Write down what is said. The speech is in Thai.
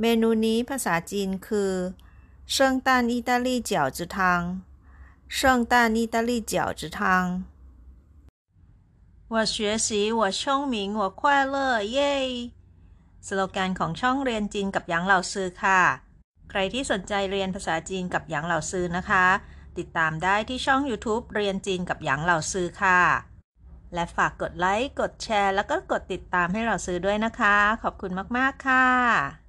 เมนูนี้ภาษาจีนคือซัลตันอิตาลีเกี๊าลีเจียวจือทา汤我学习我聪明我快乐เย้สโลแกนของช่องเรียนจีนกับหยางเหล่าซือค่ะ ใครที่สนใจเรียนภาษาจีนกับหยางเหล่าซือนะคะ ติดตามได้ที่ช่อง YouTube เรียนจีนกับหยางเหล่าซือค่ะ และฝากกดไลค์ กดแชร์ แล้วก็กดติดตามให้เราซื้อด้วยนะคะ ขอบคุณมาก ๆ ค่ะ